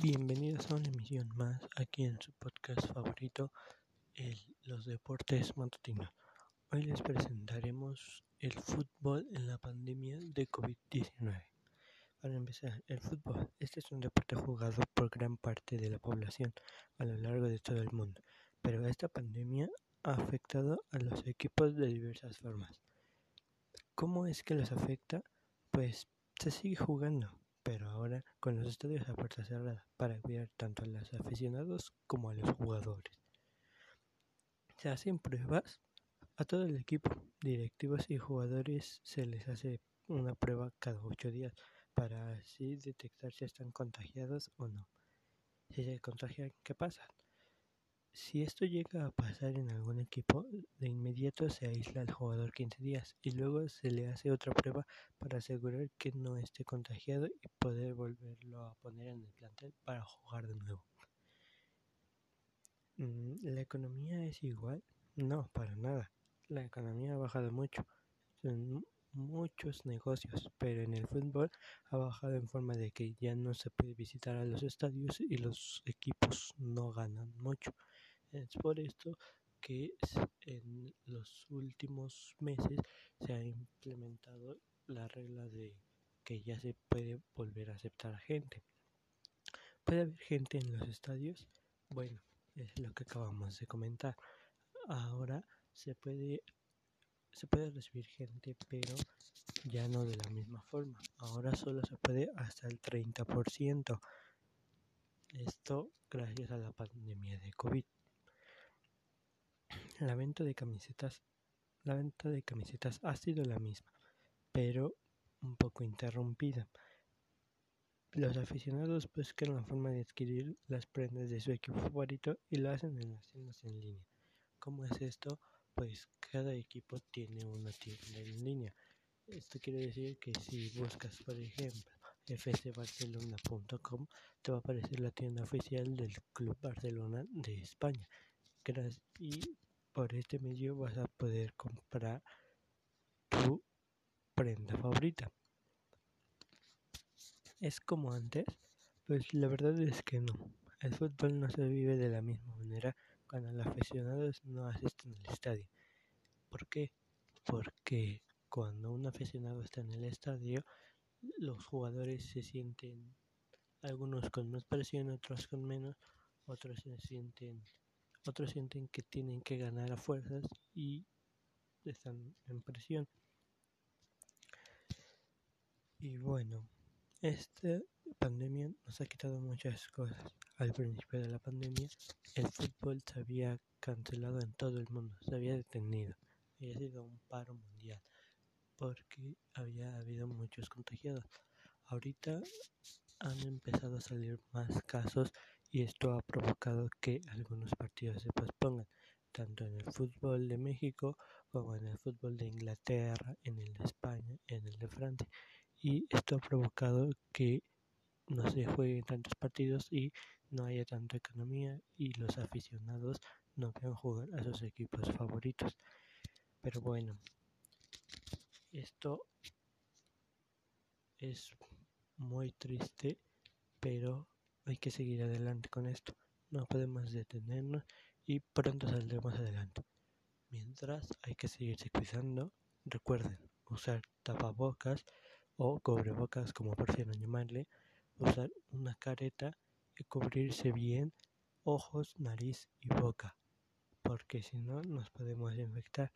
Bienvenidos a una emisión más aquí en su podcast favorito, el, Los Deportes Matutinos. Hoy les presentaremos el fútbol en la pandemia de COVID-19. Para empezar, el fútbol. Este es un deporte jugado por gran parte de la población a lo largo de todo el mundo, pero esta pandemia ha afectado a los equipos de diversas formas. ¿Cómo es que los afecta? Pues se sigue jugando, pero ahora con los estadios a puerta cerrada para cuidar tanto a los aficionados como a los jugadores. Se hacen pruebas a todo el equipo, directivos y jugadores se les hace una prueba cada ocho días para así detectar si están contagiados o no. Si se contagian, ¿qué pasa? Si esto llega a pasar en algún equipo, de inmediato se aísla al jugador 15 días y luego se le hace otra prueba para asegurar que no esté contagiado y poder volverlo a poner en el plantel para jugar de nuevo. Mm, ¿La economía es igual? No, para nada. La economía ha bajado mucho. Son muchos negocios, pero en el fútbol ha bajado en forma de que ya no se puede visitar a los estadios y los equipos no ganan mucho. Es por esto que en los últimos meses se ha implementado la regla de que ya se puede volver a aceptar gente. ¿Puede haber gente en los estadios? Bueno, es lo que acabamos de comentar. Ahora se puede se puede recibir gente, pero ya no de la misma forma. Ahora solo se puede hasta el 30%. Esto gracias a la pandemia de COVID. La venta de camisetas, la venta de camisetas ha sido la misma, pero un poco interrumpida. Los aficionados buscan la forma de adquirir las prendas de su equipo favorito y lo hacen en las tiendas en línea. ¿Cómo es esto? Pues cada equipo tiene una tienda en línea. Esto quiere decir que si buscas, por ejemplo, fcbarcelona.com, te va a aparecer la tienda oficial del Club Barcelona de España. Y por este medio vas a poder comprar tu prenda favorita. ¿Es como antes? Pues la verdad es que no. El fútbol no se vive de la misma manera cuando los aficionados no asisten al estadio. ¿Por qué? Porque cuando un aficionado está en el estadio, los jugadores se sienten, algunos con más presión, otros con menos, otros se sienten otros sienten que tienen que ganar a fuerzas y están en presión. Y bueno, esta pandemia nos ha quitado muchas cosas. Al principio de la pandemia, el fútbol se había cancelado en todo el mundo, se había detenido. Había sido un paro mundial porque había habido muchos contagiados. Ahorita han empezado a salir más casos y esto ha provocado que algunos partidos se pospongan, tanto en el fútbol de México como en el fútbol de Inglaterra, en el de España, en el de Francia. Y esto ha provocado que no se jueguen tantos partidos y no haya tanta economía y los aficionados no puedan jugar a sus equipos favoritos. Pero bueno, esto es muy triste, pero hay que seguir adelante con esto. No podemos detenernos y pronto saldremos adelante. Mientras hay que seguirse cuidando. Recuerden usar tapabocas o cubrebocas como prefieran llamarle. Usar una careta y cubrirse bien ojos, nariz y boca. Porque si no nos podemos infectar.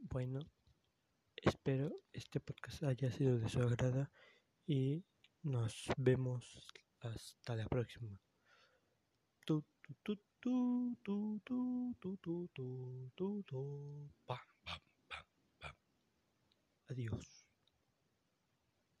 Bueno, Espero este podcast haya sido de su agrado y nos vemos hasta la próxima. Adiós.